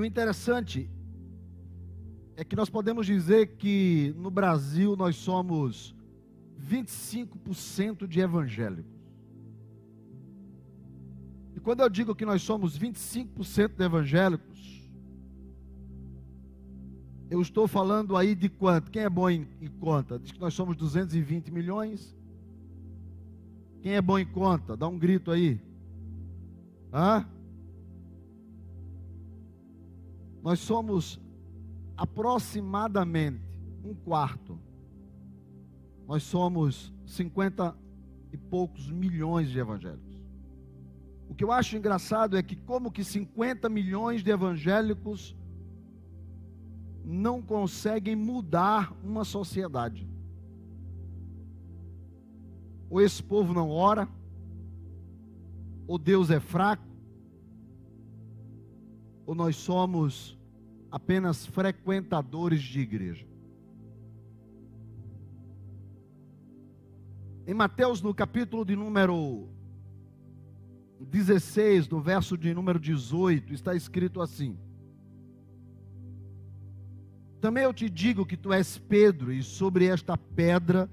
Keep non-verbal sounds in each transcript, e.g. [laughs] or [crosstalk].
O interessante é que nós podemos dizer que no Brasil nós somos 25% de evangélicos. E quando eu digo que nós somos 25% de evangélicos, eu estou falando aí de quanto? Quem é bom em, em, conta? Diz que nós somos 220 milhões. Quem é bom em conta? Dá um grito aí. Hã? Nós somos aproximadamente um quarto. Nós somos 50 e poucos milhões de evangélicos. O que eu acho engraçado é que como que 50 milhões de evangélicos não conseguem mudar uma sociedade. Ou esse povo não ora, ou Deus é fraco, ou nós somos apenas frequentadores de igreja. Em Mateus, no capítulo de número 16, no verso de número 18, está escrito assim: Também eu te digo que tu és Pedro, e sobre esta pedra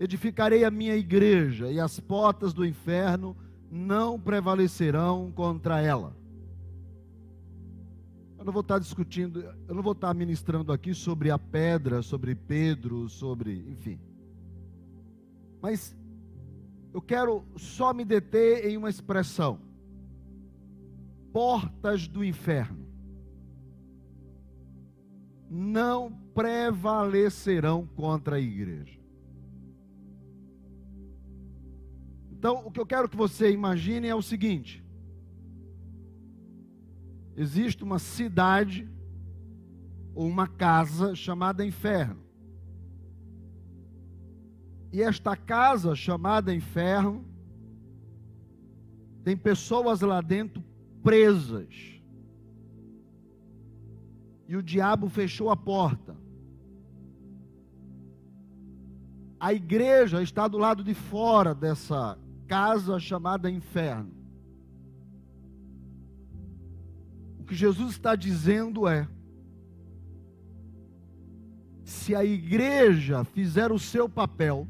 edificarei a minha igreja, e as portas do inferno não prevalecerão contra ela. Eu não vou estar discutindo, eu não vou estar ministrando aqui sobre a pedra, sobre Pedro, sobre, enfim. Mas eu quero só me deter em uma expressão: portas do inferno não prevalecerão contra a igreja. Então, o que eu quero que você imagine é o seguinte: existe uma cidade ou uma casa chamada inferno. E esta casa chamada inferno tem pessoas lá dentro presas. E o diabo fechou a porta. A igreja está do lado de fora dessa casa chamada inferno. Que Jesus está dizendo é: se a igreja fizer o seu papel,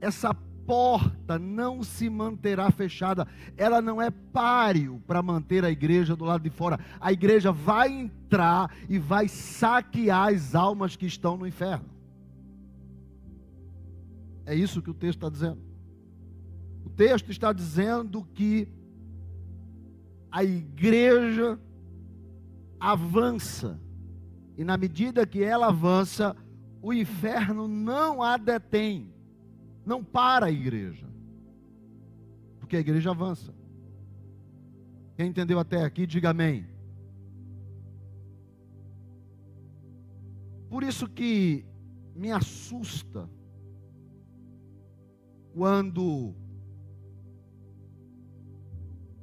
essa porta não se manterá fechada, ela não é páreo para manter a igreja do lado de fora. A igreja vai entrar e vai saquear as almas que estão no inferno. É isso que o texto está dizendo. O texto está dizendo que a igreja avança. E na medida que ela avança, o inferno não a detém. Não para a igreja. Porque a igreja avança. Quem entendeu até aqui, diga amém. Por isso que me assusta quando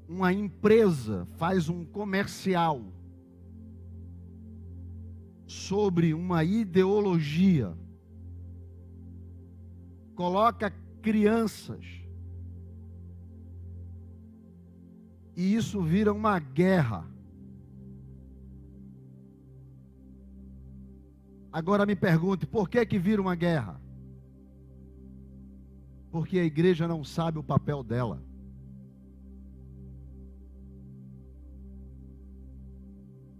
uma empresa faz um comercial sobre uma ideologia, coloca crianças, e isso vira uma guerra. Agora me pergunte, por que que vira uma guerra? Porque a igreja não sabe o papel dela.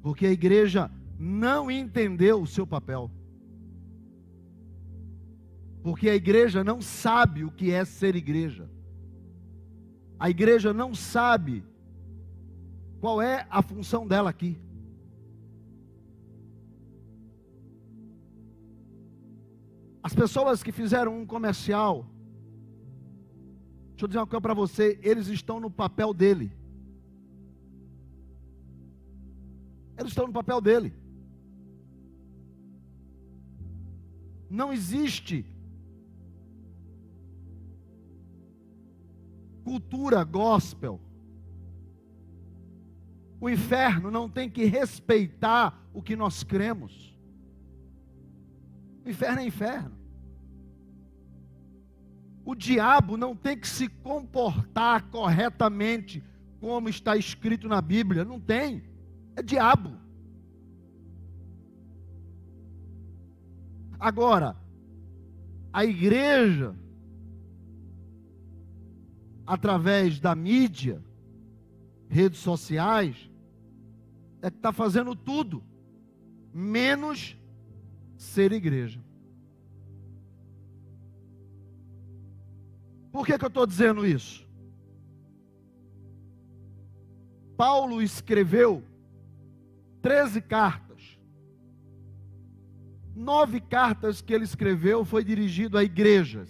Porque a igreja não entendeu o seu papel. Porque a igreja não sabe o que é ser igreja. A igreja não sabe qual é a função dela aqui. As pessoas que fizeram um comercial, deixa eu dizer uma coisa para você, eles estão no papel dele. Eles estão no papel dele. Não existe cultura gospel. O inferno não tem que respeitar o que nós cremos. O inferno é inferno. O diabo não tem que se comportar corretamente como está escrito na Bíblia. Não tem. É diabo. Agora, a igreja, através da mídia, redes sociais, é que está fazendo tudo, menos ser igreja. Por que, que eu estou dizendo isso? Paulo escreveu 13 cartas. Nove cartas que ele escreveu foi dirigido a igrejas.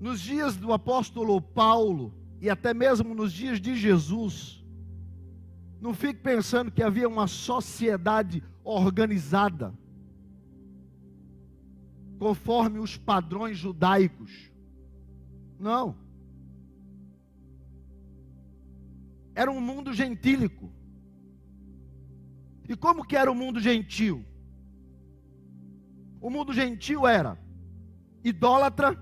Nos dias do apóstolo Paulo e até mesmo nos dias de Jesus, não fique pensando que havia uma sociedade organizada conforme os padrões judaicos. Não. Era um mundo gentílico. E como que era o mundo gentil? O mundo gentil era idólatra,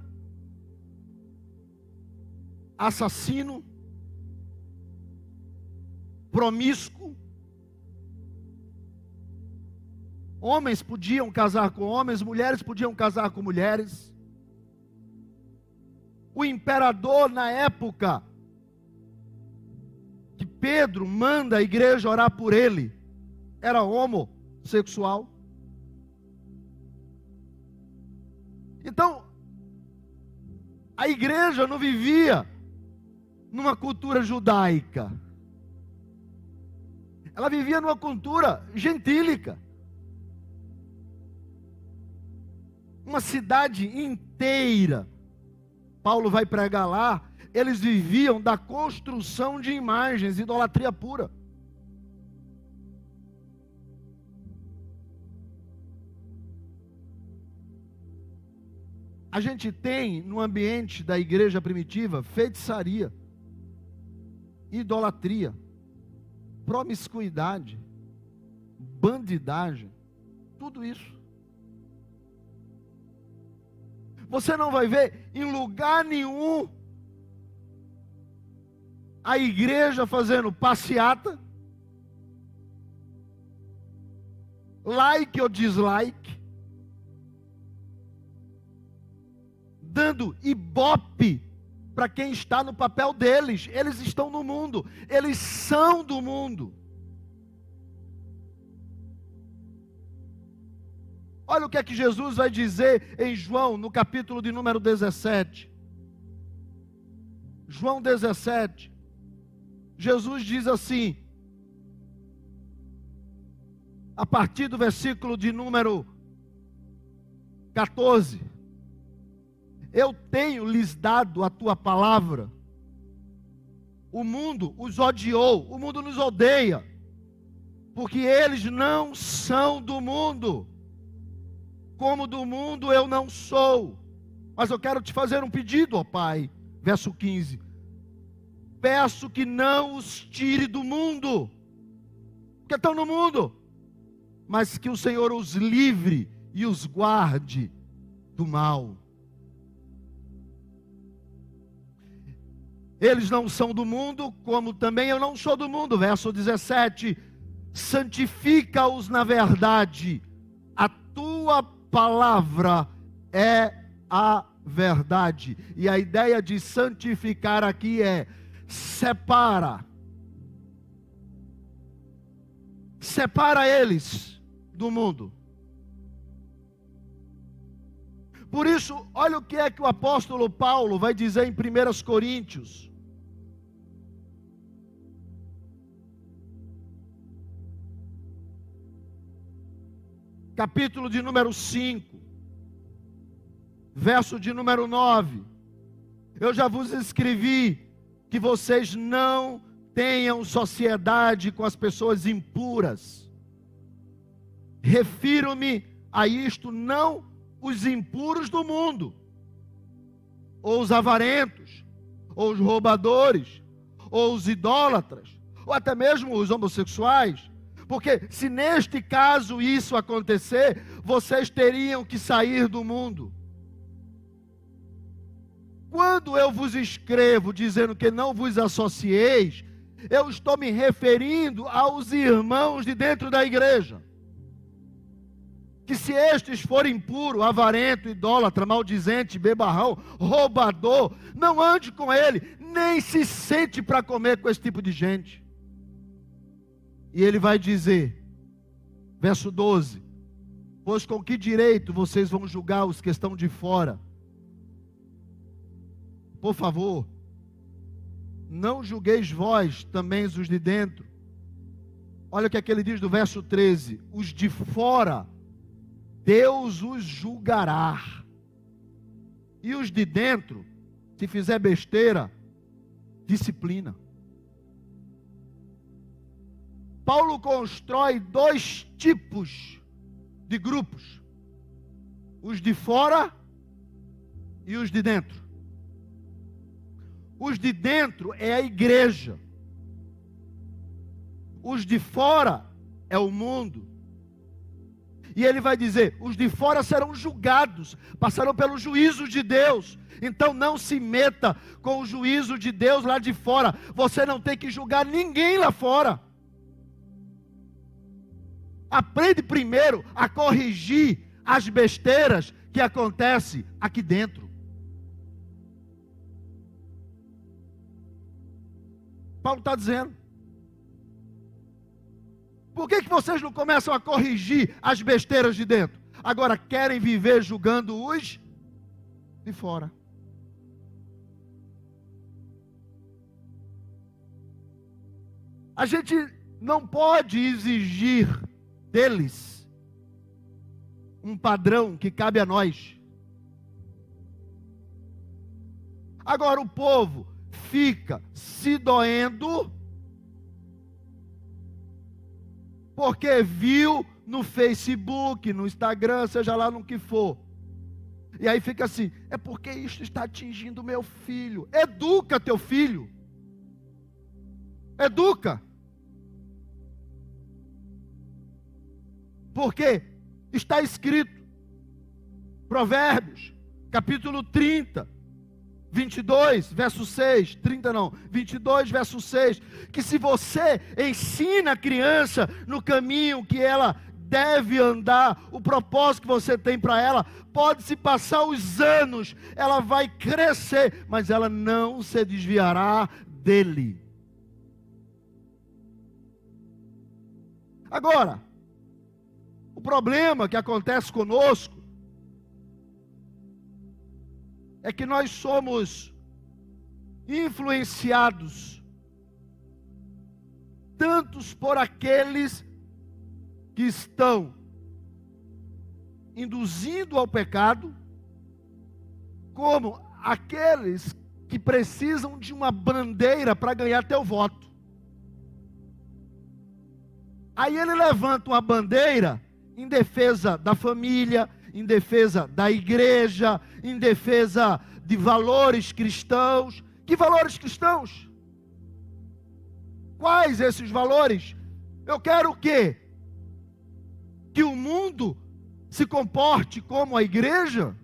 assassino, promíscuo. Homens podiam casar com homens, mulheres podiam casar com mulheres. O imperador na época Pedro manda a igreja orar por ele era homossexual. Então, a igreja não vivia numa cultura judaica. Ela vivia numa cultura gentílica. Uma cidade inteira. Paulo vai pregar lá. Eles viviam da construção de imagens, idolatria pura. A gente tem no ambiente da igreja primitiva feitiçaria, idolatria, promiscuidade, bandidagem, tudo isso. Você não vai ver em lugar nenhum a igreja fazendo passeata, like ou dislike, dando ibope para quem está no papel deles. Eles estão no mundo, eles são do mundo. Olha o que é que Jesus vai dizer em João, no capítulo de número 17. João 17. Jesus diz assim, a partir do versículo de número 14: Eu tenho lhes dado a tua palavra. O mundo os odiou, o mundo nos odeia, porque eles não são do mundo, como do mundo eu não sou. Mas eu quero te fazer um pedido, ó Pai. Verso 15: Peço que não os tire do mundo, porque estão no mundo, mas que o Senhor os livre e os guarde do mal. Eles não são do mundo, como também eu não sou do mundo. Verso 17: Santifica-os na verdade, a tua palavra é a verdade. E a ideia de santificar aqui é separa. Separa eles do mundo. Por isso, olha o que é que o apóstolo Paulo vai dizer em 1 Coríntios. capítulo de número 5, verso de número 9. Eu já vos escrevi que vocês não tenham sociedade com as pessoas impuras. Refiro-me a isto não os impuros do mundo, ou os avarentos, ou os roubadores, ou os idólatras, ou até mesmo os homossexuais, porque se neste caso isso acontecer, vocês teriam que sair do mundo. Quando eu vos escrevo dizendo que não vos associeis, eu estou me referindo aos irmãos de dentro da igreja. Que se estes forem impuro, avarento, idólatra, maldizente, bebarrão, roubador, não ande com ele, nem se sente para comer com esse tipo de gente. E ele vai dizer, verso 12: Pois com que direito vocês vão julgar os que estão de fora? Por favor, não julgueis vós também os de dentro. Olha o que, é que ele diz do verso 13: Os de fora, Deus os julgará. E os de dentro, se fizer besteira, disciplina. Paulo constrói dois tipos de grupos: os de fora e os de dentro. Os de dentro é a igreja, os de fora é o mundo. E ele vai dizer: os de fora serão julgados, passarão pelo juízo de Deus. Então não se meta com o juízo de Deus lá de fora. Você não tem que julgar ninguém lá fora. Aprende primeiro a corrigir as besteiras que acontecem aqui dentro. Paulo está dizendo. Por que, que vocês não começam a corrigir as besteiras de dentro? Agora querem viver julgando os de fora. A gente não pode exigir deles um padrão que cabe a nós. Agora o povo fica se doendo porque viu no Facebook, no Instagram, seja lá no que for. E aí fica assim: é porque isso está atingindo meu filho. Educa teu filho. Educa. Porque está escrito, Provérbios, capítulo 30, 22, verso 6, 30 não, 22, verso 6, que se você ensina a criança no caminho que ela deve andar, o propósito que você tem para ela, pode se passar os anos, ela vai crescer, mas ela não se desviará dele. Agora, problema que acontece conosco é que nós somos influenciados tantos por aqueles que estão induzindo ao pecado, como aqueles que precisam de uma bandeira para ganhar teu voto. Aí ele levanta uma bandeira em defesa da família, em defesa da igreja, em defesa de valores cristãos. Que valores cristãos? Quais esses valores? Eu quero o quê? Que o mundo se comporte como a igreja?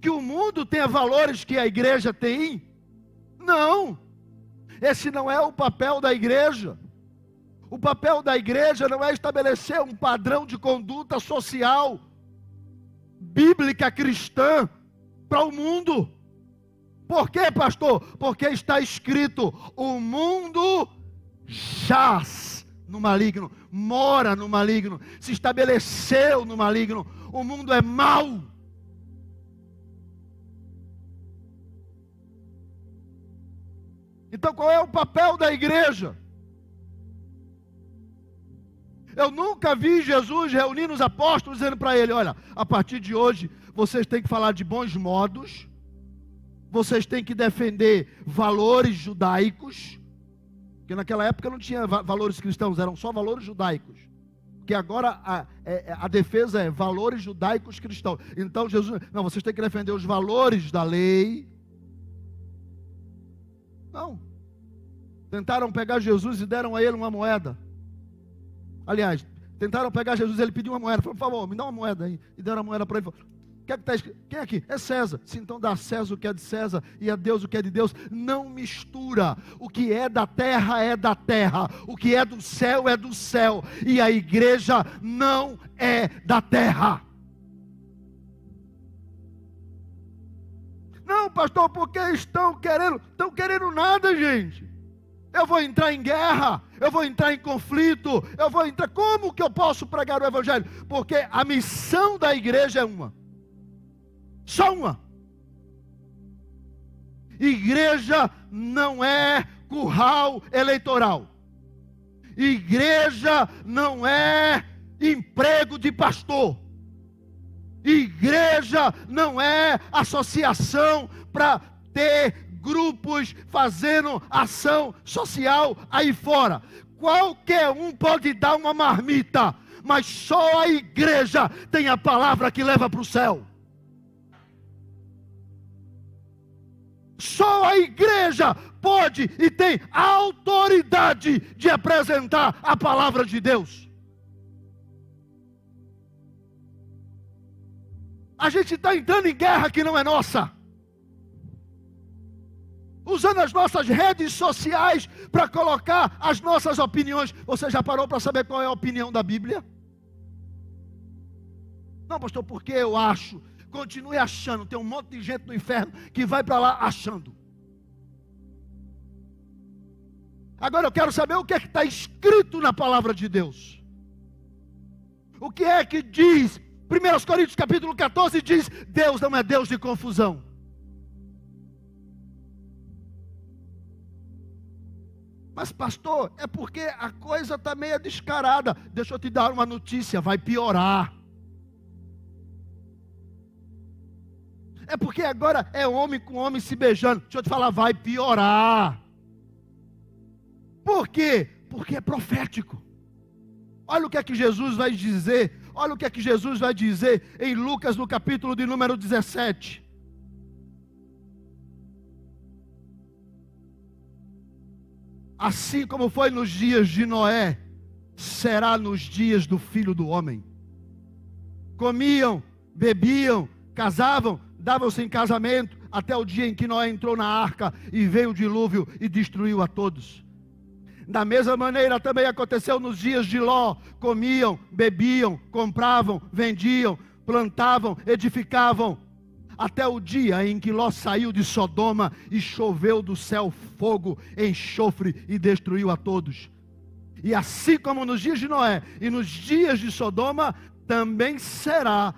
Que o mundo tenha valores que a igreja tem? Não. Esse não é o papel da igreja. O papel da igreja não é estabelecer um padrão de conduta social, bíblica cristã, para o mundo. Por quê, pastor? Porque está escrito: o mundo jaz no maligno, mora no maligno, se estabeleceu no maligno. O mundo é mau. Então, qual é o papel da igreja? Eu nunca vi Jesus reunindo os apóstolos dizendo para ele: olha, a partir de hoje vocês têm que falar de bons modos, vocês têm que defender valores judaicos, porque naquela época não tinha valores cristãos, eram só valores judaicos. Que agora a, é, é, a defesa é valores judaicos cristãos. Então Jesus, não, vocês têm que defender os valores da lei. Não. Tentaram pegar Jesus e deram a ele uma moeda. Aliás, tentaram pegar Jesus, ele pediu uma moeda. Falou, por favor, me dá uma moeda aí. E deram a moeda para ele. Falou, que é que está escrito? Quem é aqui? É César. Se então dá a César o que é de César e a Deus o que é de Deus. Não mistura. O que é da terra é da terra. O que é do céu é do céu. E a igreja não é da terra. Não, pastor, porque estão querendo, estão querendo nada, gente. Eu vou entrar em guerra, eu vou entrar em conflito, eu vou entrar. Como que eu posso pregar o evangelho? Porque a missão da igreja é uma. Só uma. Igreja não é curral eleitoral. Igreja não é emprego de pastor. Igreja não é associação para ter grupos fazendo ação social aí fora. Qualquer um pode dar uma marmita, mas só a igreja tem a palavra que leva para o céu. Só a igreja pode e tem autoridade de apresentar a palavra de Deus. A gente está entrando em guerra que não é nossa. Usando as nossas redes sociais para colocar as nossas opiniões. Você já parou para saber qual é a opinião da Bíblia? Não, pastor, porque eu acho. Continue achando. Tem um monte de gente no inferno que vai para lá achando. Agora eu quero saber o que é que está escrito na palavra de Deus. O que é que diz 1 Coríntios capítulo 14 diz: Deus não é Deus de confusão. Mas, pastor, é porque a coisa está meio descarada. Deixa eu te dar uma notícia: vai piorar. É porque agora é homem com homem se beijando. Deixa eu te falar, vai piorar. Por quê? Porque é profético. Olha o que é que Jesus vai dizer Olha o que é que Jesus vai dizer em Lucas no capítulo de número 17. Assim como foi nos dias de Noé, será nos dias do filho do homem. Comiam, bebiam, casavam, davam-se em casamento, até o dia em que Noé entrou na arca e veio o dilúvio e destruiu a todos. Da mesma maneira também aconteceu nos dias de Ló: comiam, bebiam, compravam, vendiam, plantavam, edificavam, até o dia em que Ló saiu de Sodoma e choveu do céu fogo, enxofre e destruiu a todos. E assim como nos dias de Noé e nos dias de Sodoma, também será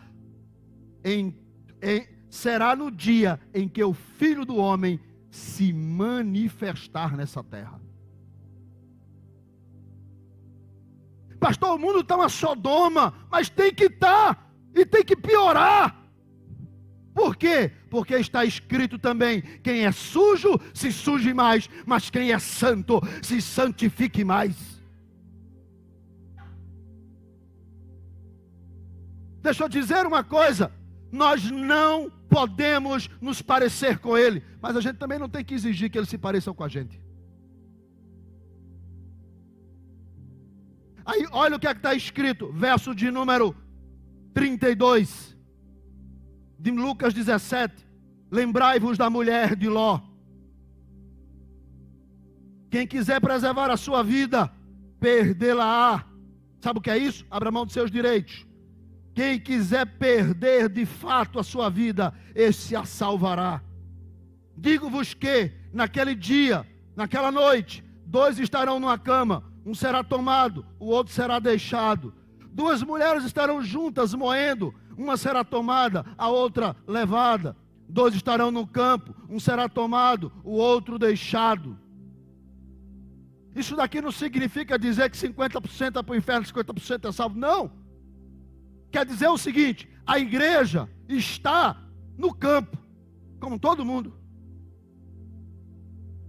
em, em, será no dia em que o Filho do Homem se manifestar nessa terra. Pastor, o mundo está uma Sodoma, mas tem que estar tá, e tem que piorar. Por quê? Porque está escrito também: quem é sujo, se suje mais, mas quem é santo, se santifique mais. Deixa eu dizer uma coisa: nós não podemos nos parecer com Ele, mas a gente também não tem que exigir que Ele se pareça com a gente. Aí olha o que é está escrito, verso de número 32 de Lucas 17. Lembrai-vos da mulher de Ló. Quem quiser preservar a sua vida, perdê-la-á. Sabe o que é isso? Abra mão dos seus direitos. Quem quiser perder de fato a sua vida, esse a salvará. Digo-vos que, naquele dia, naquela noite, dois estarão numa cama, um será tomado, o outro será deixado. Duas mulheres estarão juntas moendo, uma será tomada, a outra levada. Dois estarão no campo, um será tomado, o outro deixado. Isso daqui não significa dizer que 50% é para o inferno, 50% é salvo. Não. Quer dizer o seguinte: a igreja está no campo, como todo mundo.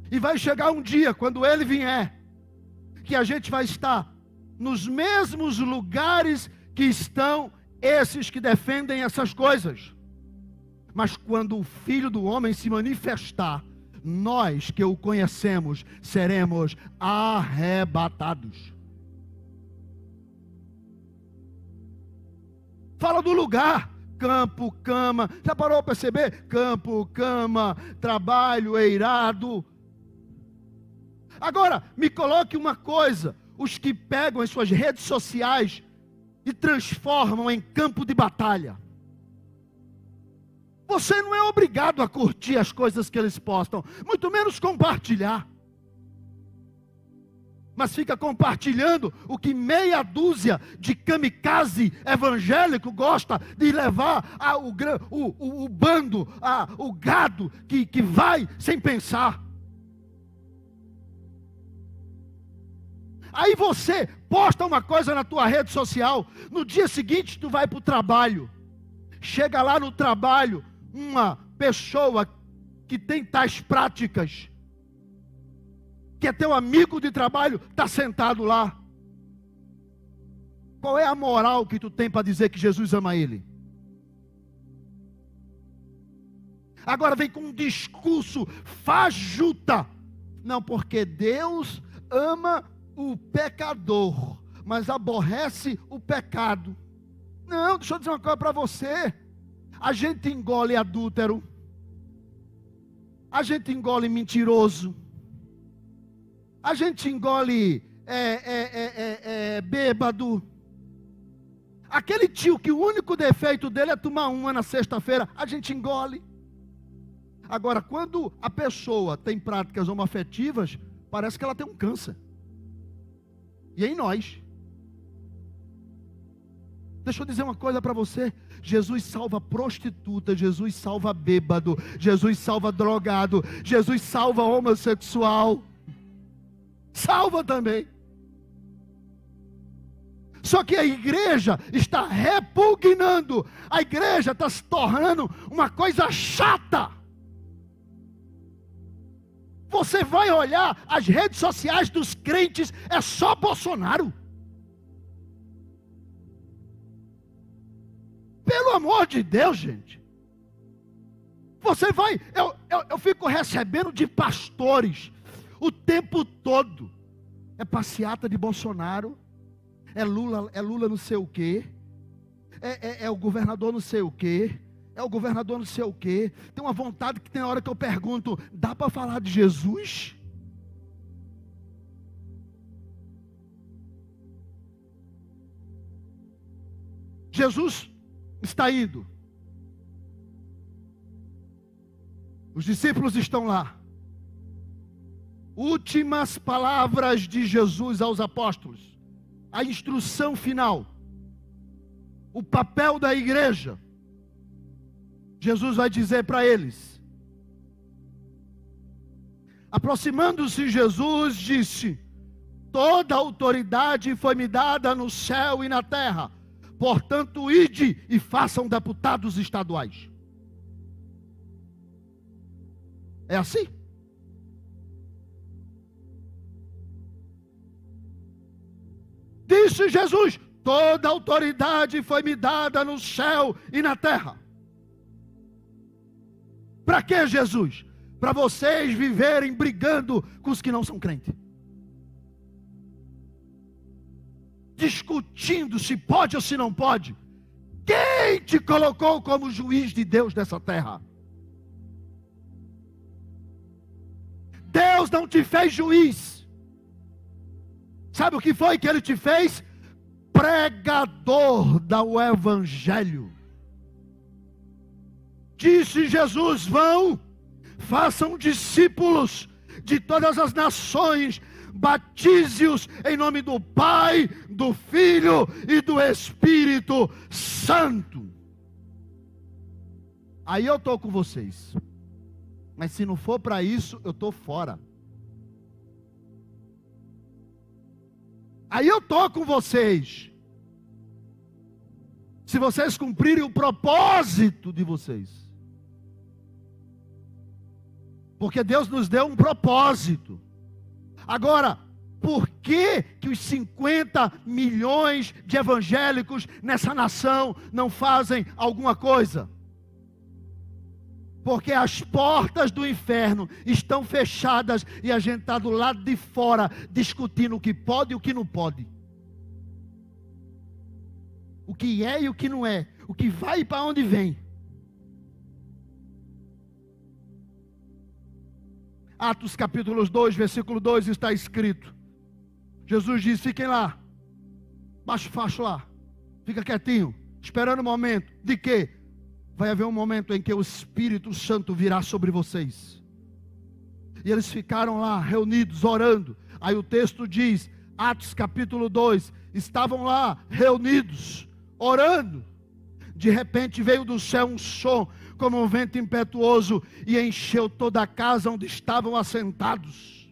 E vai chegar um dia, quando ele vier, que a gente vai estar nos mesmos lugares que estão esses que defendem essas coisas. Mas quando o Filho do Homem se manifestar, nós que o conhecemos seremos arrebatados. Fala do lugar. campo, cama. Já parou para perceber? Campo, cama, trabalho, eirado. Agora, me coloque uma coisa: os que pegam as suas redes sociais e transformam em campo de batalha. Você não é obrigado a curtir as coisas que eles postam, muito menos compartilhar. Mas fica compartilhando o que meia dúzia de kamikaze evangélico gosta de levar a, o, o, o, bando, a, o gado que, que vai sem pensar. Aí você posta uma coisa na tua rede social, no dia seguinte tu vai para o trabalho. Chega lá no trabalho, uma pessoa que tem tais práticas, que é teu amigo de trabalho, está sentado lá. Qual é a moral que tu tem para dizer que Jesus ama ele? Agora vem com um discurso fajuta. Não, porque Deus ama o pecador, mas aborrece o pecado. Não, deixa eu dizer uma coisa para você. A gente engole adúltero, a gente engole mentiroso, a gente engole é, é, é, é, bêbado. Aquele tio que o único defeito dele é tomar uma na sexta-feira, a gente engole. Agora, quando a pessoa tem práticas homoafetivas, parece que ela tem um câncer e em nós. Deixa eu dizer uma coisa para você: Jesus salva prostituta, Jesus salva bêbado, Jesus salva drogado, Jesus salva homossexual, salva também. Só que a igreja está repugnando, a igreja está se tornando uma coisa chata. Você vai olhar as redes sociais dos crentes, é só Bolsonaro. Pelo amor de Deus, gente. Você vai, eu, eu, eu fico recebendo de pastores o tempo todo. É passeata de Bolsonaro, é Lula, é Lula não sei o quê, é, é, é o governador não sei o quê é o governador não sei o quê. Tem uma vontade que tem hora que eu pergunto: dá para falar de Jesus? Jesus está indo. Os discípulos estão lá. Últimas palavras de Jesus aos apóstolos. A instrução final. O papel da igreja Jesus vai dizer para eles. Aproximando-se Jesus, disse: Toda autoridade foi me dada no céu e na terra. Portanto, ide e façam deputados estaduais. É assim? Disse Jesus: Toda autoridade foi me dada no céu e na terra. Para que Jesus? Para vocês viverem brigando com os que não são crentes. Discutindo se pode ou se não pode. Quem te colocou como juiz de Deus dessa terra? Deus não te fez juiz. Sabe o que foi que ele te fez? Pregador do Evangelho. Disse Jesus: vão, façam discípulos de todas as nações, batize-os em nome do Pai, do Filho e do Espírito Santo. Aí eu estou com vocês. Mas se não for para isso, eu estou fora. Aí eu estou com vocês. Se vocês cumprirem o propósito de vocês. Porque Deus nos deu um propósito. Agora, por que, que os 50 milhões de evangélicos nessa nação não fazem alguma coisa? Porque as portas do inferno estão fechadas e a gente está do lado de fora discutindo o que pode e o que não pode. O que é e o que não é. o que vai e para onde vem. Atos capítulo 2, versículo 2 está escrito. Jesus diz: fiquem lá, baixa o facho lá, fica quietinho, esperando o momento de que vai haver um momento em que o Espírito Santo virá sobre vocês. E eles ficaram lá reunidos, orando. Aí o texto diz, Atos capítulo 2: estavam lá reunidos, orando. De repente veio do céu um som, como um vento impetuoso, e encheu toda a casa onde estavam assentados.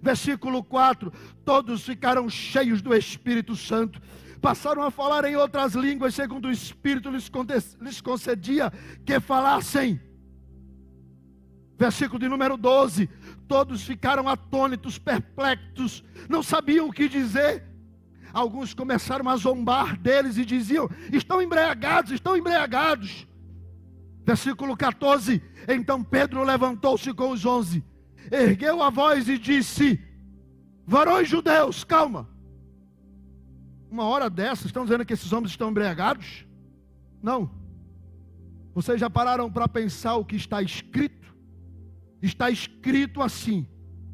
Versículo 4: Todos ficaram cheios do Espírito Santo, passaram a falar em outras línguas, segundo o Espírito lhes concedia que falassem. Versículo de número 12: Todos ficaram atônitos, perplexos, não sabiam o que dizer. Alguns começaram a zombar deles e diziam: Estão embriagados, estão embriagados. Versículo 14: Então Pedro levantou-se com os onze, ergueu a voz e disse: Varões judeus, calma. Uma hora dessas, estão dizendo que esses homens estão embriagados? Não. Vocês já pararam para pensar o que está escrito? Está escrito assim: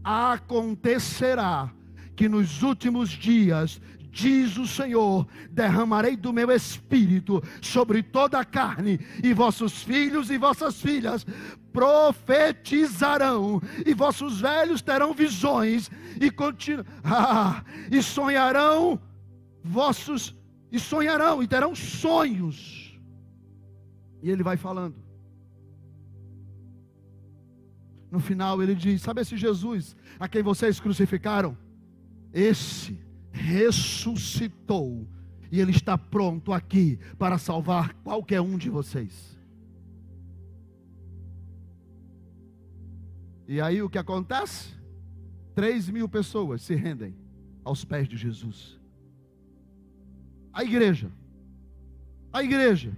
acontecerá que nos últimos dias diz o Senhor: derramarei do meu espírito sobre toda a carne, e vossos filhos e vossas filhas profetizarão, e vossos velhos terão visões, e, continu... [laughs] ah, e sonharão vossos, e sonharão, e terão sonhos. E ele vai falando. No final ele diz: Sabe esse Jesus a quem vocês crucificaram? Esse ressuscitou e ele está pronto aqui para salvar qualquer um de vocês. E aí o que acontece? Três mil pessoas se rendem aos pés de Jesus. A igreja, a igreja,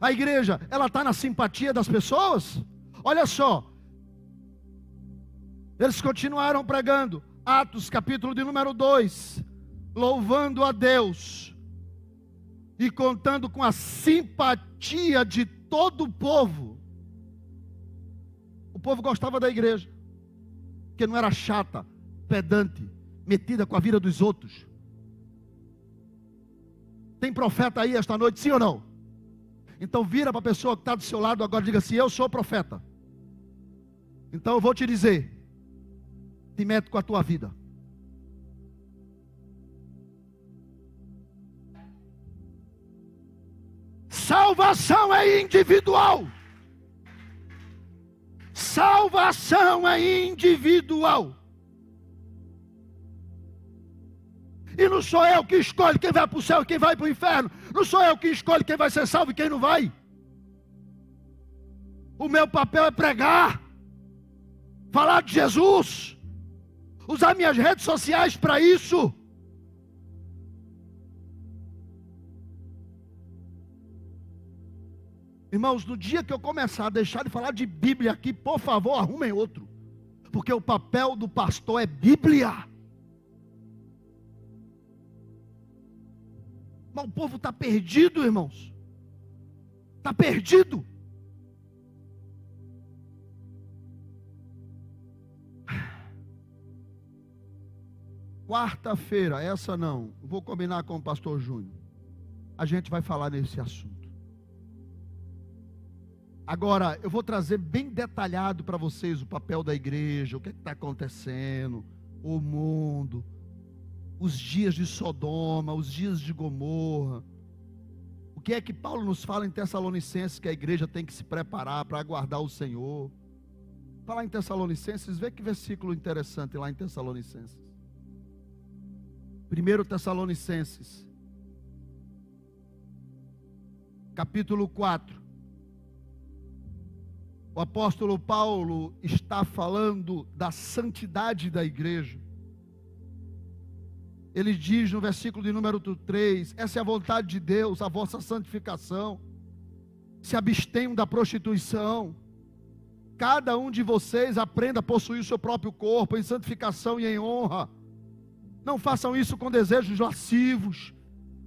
a igreja, ela está na simpatia das pessoas? Olha só, eles continuaram pregando, Atos, capítulo de número 2, louvando a Deus e contando com a simpatia de todo o povo. O povo gostava da igreja, que não era chata, pedante, metida com a vida dos outros. Tem profeta aí esta noite, sim ou não? Então vira para a pessoa que está do seu lado agora e diga assim: Eu sou profeta. Então eu vou te dizer: mete com a tua vida. Salvação é individual. Salvação é individual. E não sou eu que escolho quem vai para o céu e quem vai para o inferno. Não sou eu que escolho quem vai ser salvo e quem não vai. O meu papel é pregar, falar de Jesus usar minhas redes sociais para isso. Irmãos, no dia que eu começar a deixar de falar de Bíblia aqui, por favor, arrumem outro. Porque o papel do pastor é Bíblia. Mas o povo está perdido, irmãos. Está perdido. Quarta-feira, essa não, vou combinar com o pastor Júnior. A gente vai falar nesse assunto. Agora, eu vou trazer bem detalhado para vocês o papel da igreja, o que é está acontecendo, o mundo, os dias de Sodoma, os dias de Gomorra. O que é que Paulo nos fala em Tessalonicenses que a igreja tem que se preparar para aguardar o Senhor? Falar em Tessalonicenses, vê que versículo interessante lá em Tessalonicenses. 1 Tessalonicenses, capítulo 4. O apóstolo Paulo está falando da santidade da igreja. Ele diz no versículo de número 3: Essa é a vontade de Deus, a vossa santificação. Se abstenham da prostituição. Cada um de vocês aprenda a possuir o seu próprio corpo em santificação e em honra não façam isso com desejos lascivos,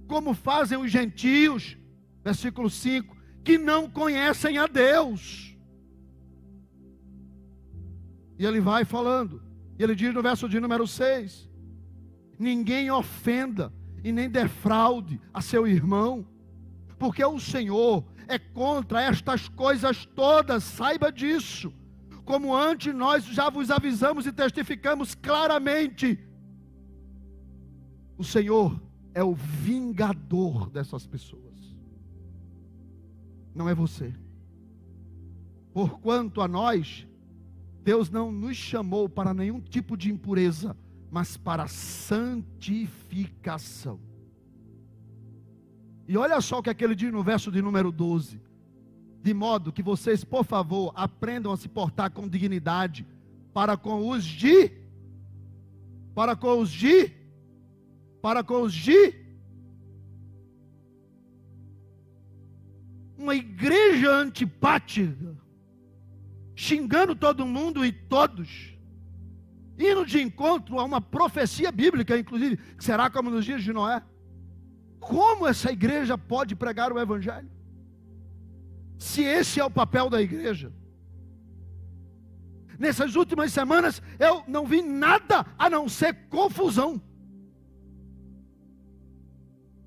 como fazem os gentios. Versículo 5: que não conhecem a Deus. E ele vai falando, e ele diz no verso de número 6: Ninguém ofenda e nem defraude a seu irmão, porque o Senhor é contra estas coisas todas, saiba disso. Como antes nós já vos avisamos e testificamos claramente, o Senhor é o vingador dessas pessoas não é você. Porquanto a nós, Deus não nos chamou para nenhum tipo de impureza, mas para santificação. E olha só o que aquele diz no verso de número 12: de modo que vocês, por favor, aprendam a se portar com dignidade para com os de, para com os de, para com os de uma igreja antipática, xingando todo mundo e todos, indo de encontro a uma profecia bíblica, inclusive, que será como nos dias de Noé. Como essa igreja pode pregar o Evangelho? Se esse é o papel da igreja. Nessas últimas semanas eu não vi nada a não ser confusão.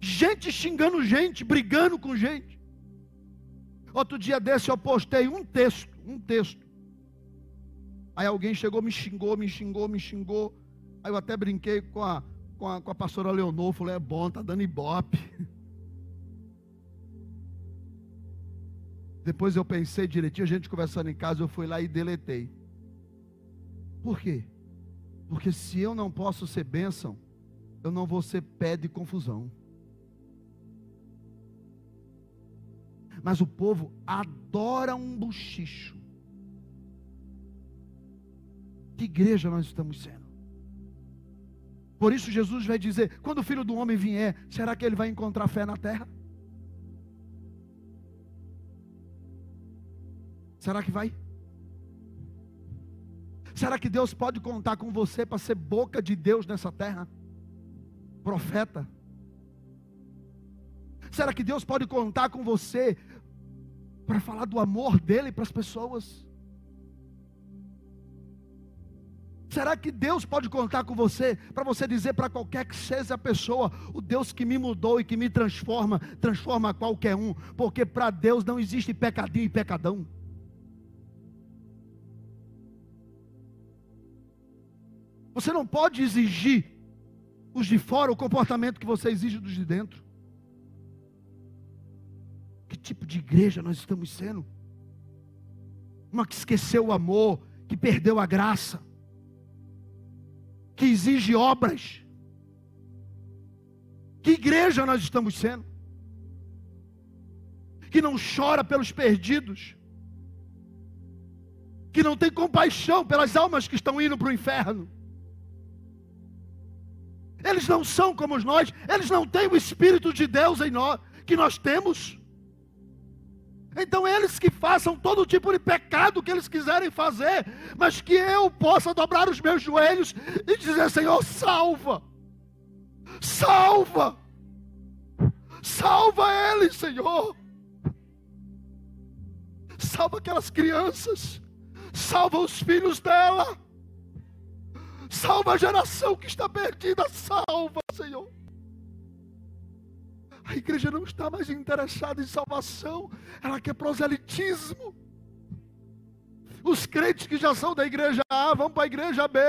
Gente xingando gente, brigando com gente. Outro dia desse eu postei um texto, um texto. Aí alguém chegou, me xingou, me xingou, me xingou. Aí eu até brinquei com a, com a, com a pastora Leonor, falei, é bom, tá dando ibope. [laughs] Depois eu pensei direitinho, a gente conversando em casa, eu fui lá e deletei. Por quê? Porque se eu não posso ser bênção, eu não vou ser pé de confusão. Mas o povo adora um bochicho. Que igreja nós estamos sendo? Por isso Jesus vai dizer: quando o filho do homem vier, será que ele vai encontrar fé na terra? Será que vai? Será que Deus pode contar com você para ser boca de Deus nessa terra? Profeta. Será que Deus pode contar com você para falar do amor dele para as pessoas? Será que Deus pode contar com você para você dizer para qualquer que seja a pessoa, o Deus que me mudou e que me transforma, transforma qualquer um, porque para Deus não existe pecadinho e pecadão. Você não pode exigir os de fora o comportamento que você exige dos de dentro. Tipo de igreja nós estamos sendo? Uma que esqueceu o amor, que perdeu a graça, que exige obras. Que igreja nós estamos sendo? Que não chora pelos perdidos, que não tem compaixão pelas almas que estão indo para o inferno. Eles não são como nós, eles não têm o Espírito de Deus em nós, que nós temos. Então eles que façam todo tipo de pecado que eles quiserem fazer, mas que eu possa dobrar os meus joelhos e dizer: Senhor, salva, salva, salva eles, Senhor, salva aquelas crianças, salva os filhos dela, salva a geração que está perdida, salva, Senhor. A igreja não está mais interessada em salvação, ela quer proselitismo. Os crentes que já são da igreja A vão para a igreja B.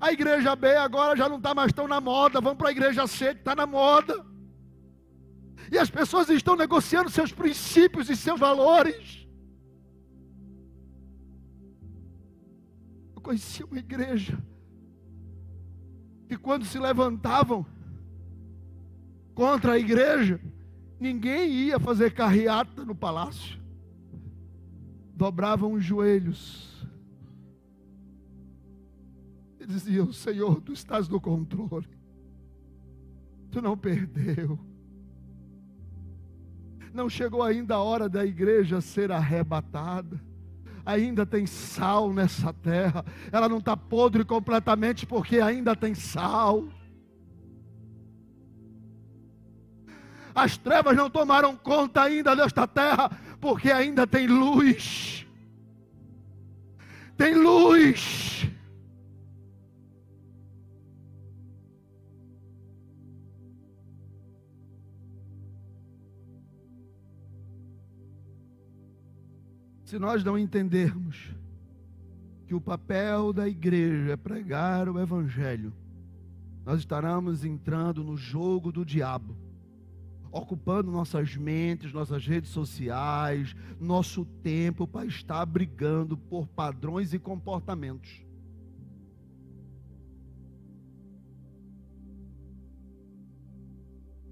A igreja B agora já não está mais tão na moda, vão para a igreja C que está na moda. E as pessoas estão negociando seus princípios e seus valores. Eu conheci uma igreja que quando se levantavam, contra a igreja, ninguém ia fazer carreata no palácio. Dobravam os joelhos. E diziam: Senhor, tu estás no controle. Tu não perdeu. Não chegou ainda a hora da igreja ser arrebatada ainda tem sal nessa terra. Ela não está podre completamente porque ainda tem sal. As trevas não tomaram conta ainda desta terra, porque ainda tem luz. Tem luz. Se nós não entendermos que o papel da igreja é pregar o evangelho, nós estaremos entrando no jogo do diabo, ocupando nossas mentes, nossas redes sociais, nosso tempo para estar brigando por padrões e comportamentos.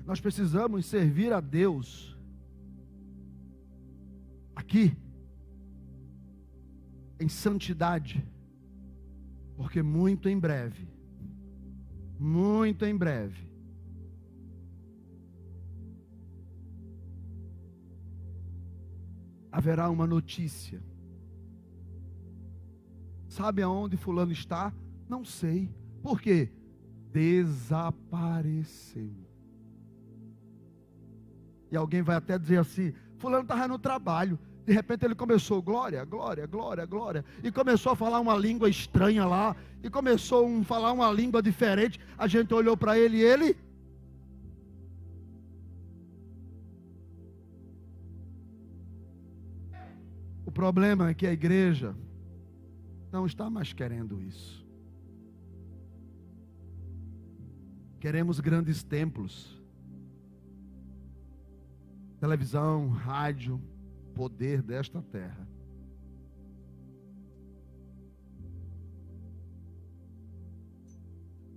Nós precisamos servir a Deus aqui em santidade, porque muito em breve, muito em breve, haverá uma notícia. Sabe aonde Fulano está? Não sei. Por quê? Desapareceu. E alguém vai até dizer assim: Fulano estava no trabalho. De repente ele começou, glória, glória, glória, glória. E começou a falar uma língua estranha lá. E começou a falar uma língua diferente. A gente olhou para ele e ele. Problema é que a igreja não está mais querendo isso. Queremos grandes templos. Televisão, rádio, poder desta terra.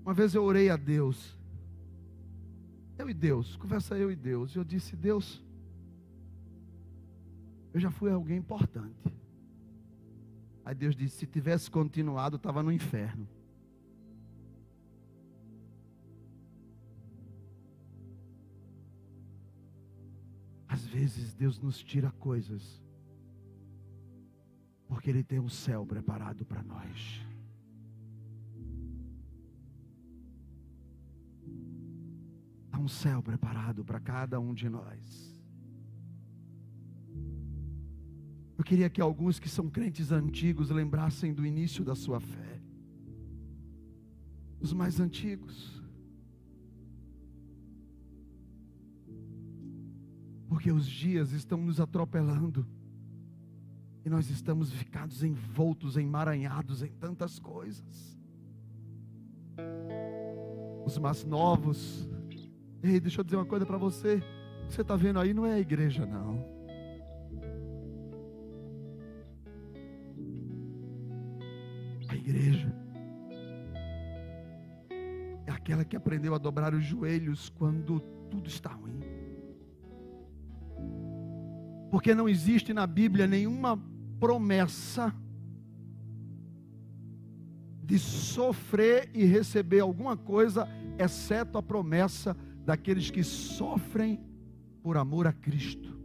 Uma vez eu orei a Deus. Eu e Deus, conversa eu e Deus. E eu disse: Deus, eu já fui alguém importante. Aí Deus disse: se tivesse continuado, estava no inferno. Às vezes Deus nos tira coisas, porque Ele tem um céu preparado para nós. Há um céu preparado para cada um de nós. Eu queria que alguns que são crentes antigos lembrassem do início da sua fé. Os mais antigos. Porque os dias estão nos atropelando. E nós estamos ficados envoltos, emaranhados em tantas coisas. Os mais novos. Ei, deixa eu dizer uma coisa para você. O que você está vendo aí não é a igreja, não. Igreja é aquela que aprendeu a dobrar os joelhos quando tudo está ruim. Porque não existe na Bíblia nenhuma promessa de sofrer e receber alguma coisa, exceto a promessa daqueles que sofrem por amor a Cristo.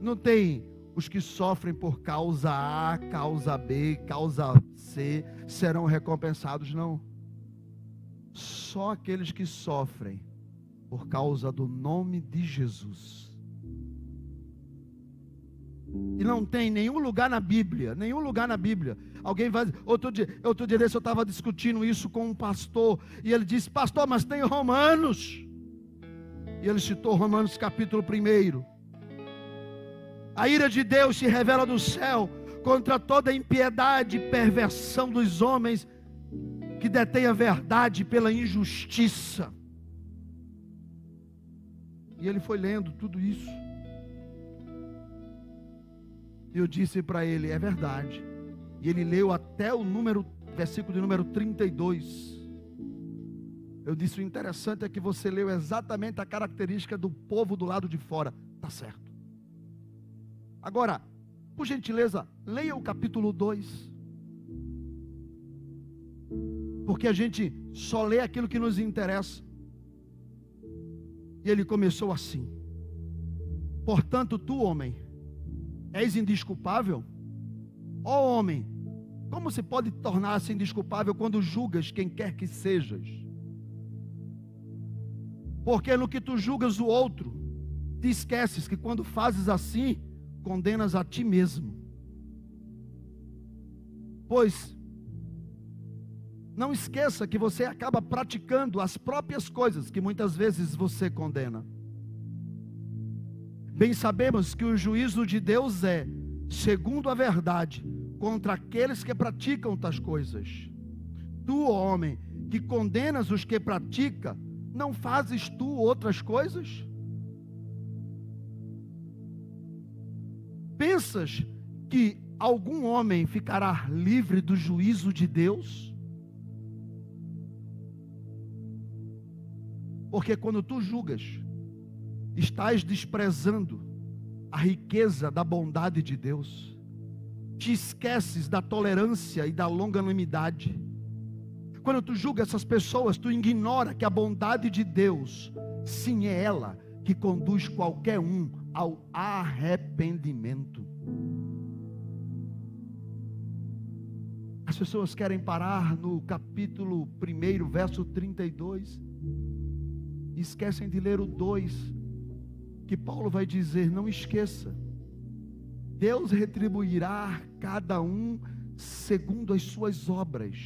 Não tem os que sofrem por causa A, causa B, causa C serão recompensados, não. Só aqueles que sofrem por causa do nome de Jesus. E não tem nenhum lugar na Bíblia, nenhum lugar na Bíblia. Alguém vai. Outro dia, outro dia desse eu estava discutindo isso com um pastor. E ele disse: Pastor, mas tem Romanos. E ele citou Romanos capítulo 1. A ira de Deus se revela do céu contra toda impiedade e perversão dos homens que detêm a verdade pela injustiça. E ele foi lendo tudo isso. E eu disse para ele: é verdade. E ele leu até o número, versículo de número 32. Eu disse: o interessante é que você leu exatamente a característica do povo do lado de fora. Tá certo. Agora, por gentileza, leia o capítulo 2. Porque a gente só lê aquilo que nos interessa. E ele começou assim: Portanto, tu, homem, és indisculpável? Ó oh, homem, como se pode tornar-se indisculpável quando julgas quem quer que sejas? Porque no que tu julgas o outro, te esqueces que quando fazes assim, condenas a ti mesmo. Pois não esqueça que você acaba praticando as próprias coisas que muitas vezes você condena. Bem sabemos que o juízo de Deus é, segundo a verdade, contra aqueles que praticam tais coisas. Tu, homem, que condenas os que pratica, não fazes tu outras coisas? Pensas que algum homem ficará livre do juízo de Deus? Porque quando tu julgas, estás desprezando a riqueza da bondade de Deus, te esqueces da tolerância e da longanimidade. Quando tu julga essas pessoas, tu ignora que a bondade de Deus, sim, é ela que conduz qualquer um ao arrependimento. As pessoas querem parar no capítulo 1, verso 32 esquecem de ler o 2, que Paulo vai dizer: não esqueça, Deus retribuirá cada um segundo as suas obras.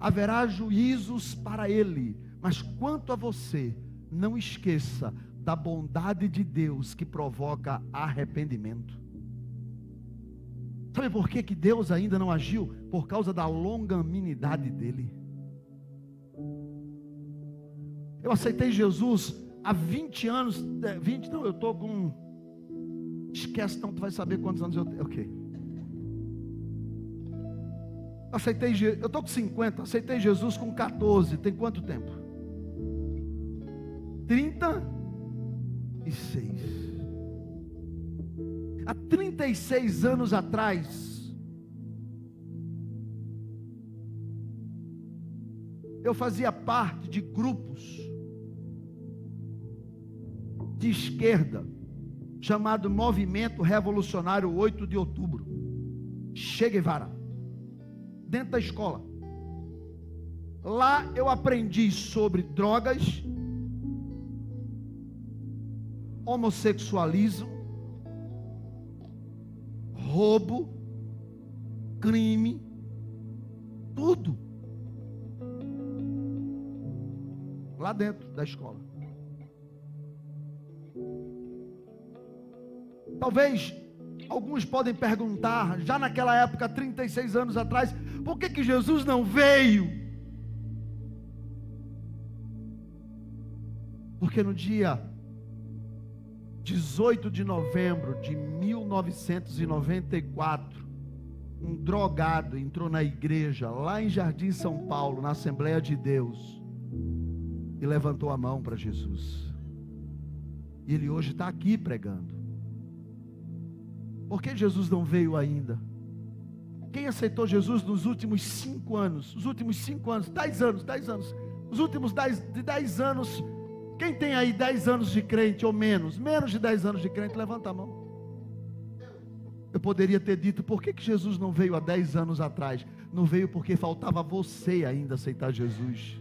Haverá juízos para ele, mas quanto a você, não esqueça da bondade de Deus que provoca arrependimento. Sabe por que, que Deus ainda não agiu? Por causa da longanimidade dele. Eu aceitei Jesus há 20 anos, 20 é, não, eu estou com. Esquece, não, tu vai saber quantos anos eu tenho. Ok. Aceitei, eu estou com 50, aceitei Jesus com 14. Tem quanto tempo? 36. Há 36 anos atrás, eu fazia parte de grupos de esquerda, chamado Movimento Revolucionário 8 de Outubro. Che Guevara. Dentro da escola. Lá eu aprendi sobre drogas, homossexualismo, roubo, crime, tudo. Lá dentro da escola. Talvez alguns podem perguntar, já naquela época, 36 anos atrás, por que, que Jesus não veio? Porque no dia 18 de novembro de 1994, um drogado entrou na igreja, lá em Jardim São Paulo, na Assembleia de Deus, e levantou a mão para Jesus. E ele hoje está aqui pregando. Por que Jesus não veio ainda? Quem aceitou Jesus nos últimos cinco anos? Os últimos cinco anos, dez anos, dez anos. Os últimos dez, de dez anos. Quem tem aí dez anos de crente ou menos? Menos de dez anos de crente, levanta a mão. Eu poderia ter dito, por que, que Jesus não veio há dez anos atrás? Não veio porque faltava você ainda aceitar Jesus.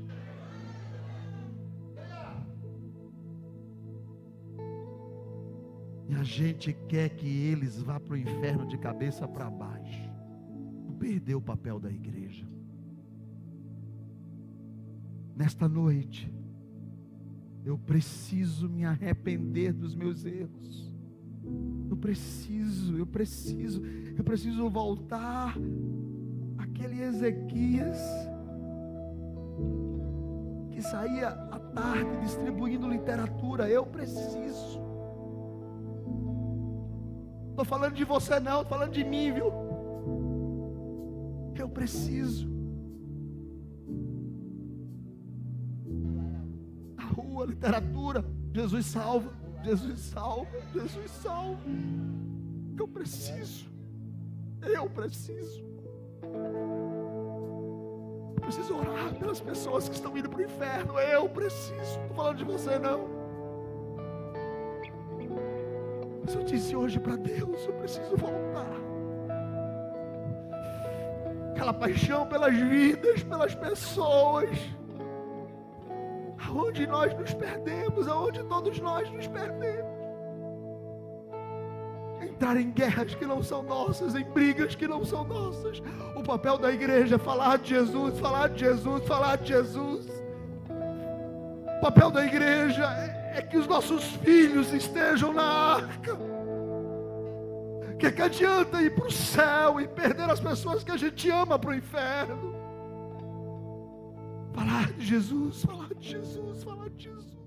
E a gente quer que eles vá para o inferno de cabeça para baixo. Perdeu o papel da igreja. Nesta noite, eu preciso me arrepender dos meus erros. Eu preciso, eu preciso, eu preciso voltar aquele Ezequias que saía à tarde distribuindo literatura. Eu preciso. Estou falando de você não, estou falando de mim, viu? Eu preciso. Literatura, Jesus salva, Jesus salva, Jesus salva. Eu preciso. Eu preciso. Eu preciso orar pelas pessoas que estão indo para o inferno. Eu preciso. Estou falando de você não. Mas eu disse hoje para Deus: eu preciso voltar. Aquela paixão pelas vidas, pelas pessoas. Aonde nós nos perdemos, aonde todos nós nos perdemos. Entrar em guerras que não são nossas, em brigas que não são nossas. O papel da igreja é falar de Jesus, falar de Jesus, falar de Jesus. O papel da igreja é, é que os nossos filhos estejam na arca. Que, que adianta ir para o céu e perder as pessoas que a gente ama para o inferno? Falar de Jesus, falar de Jesus, falar de Jesus.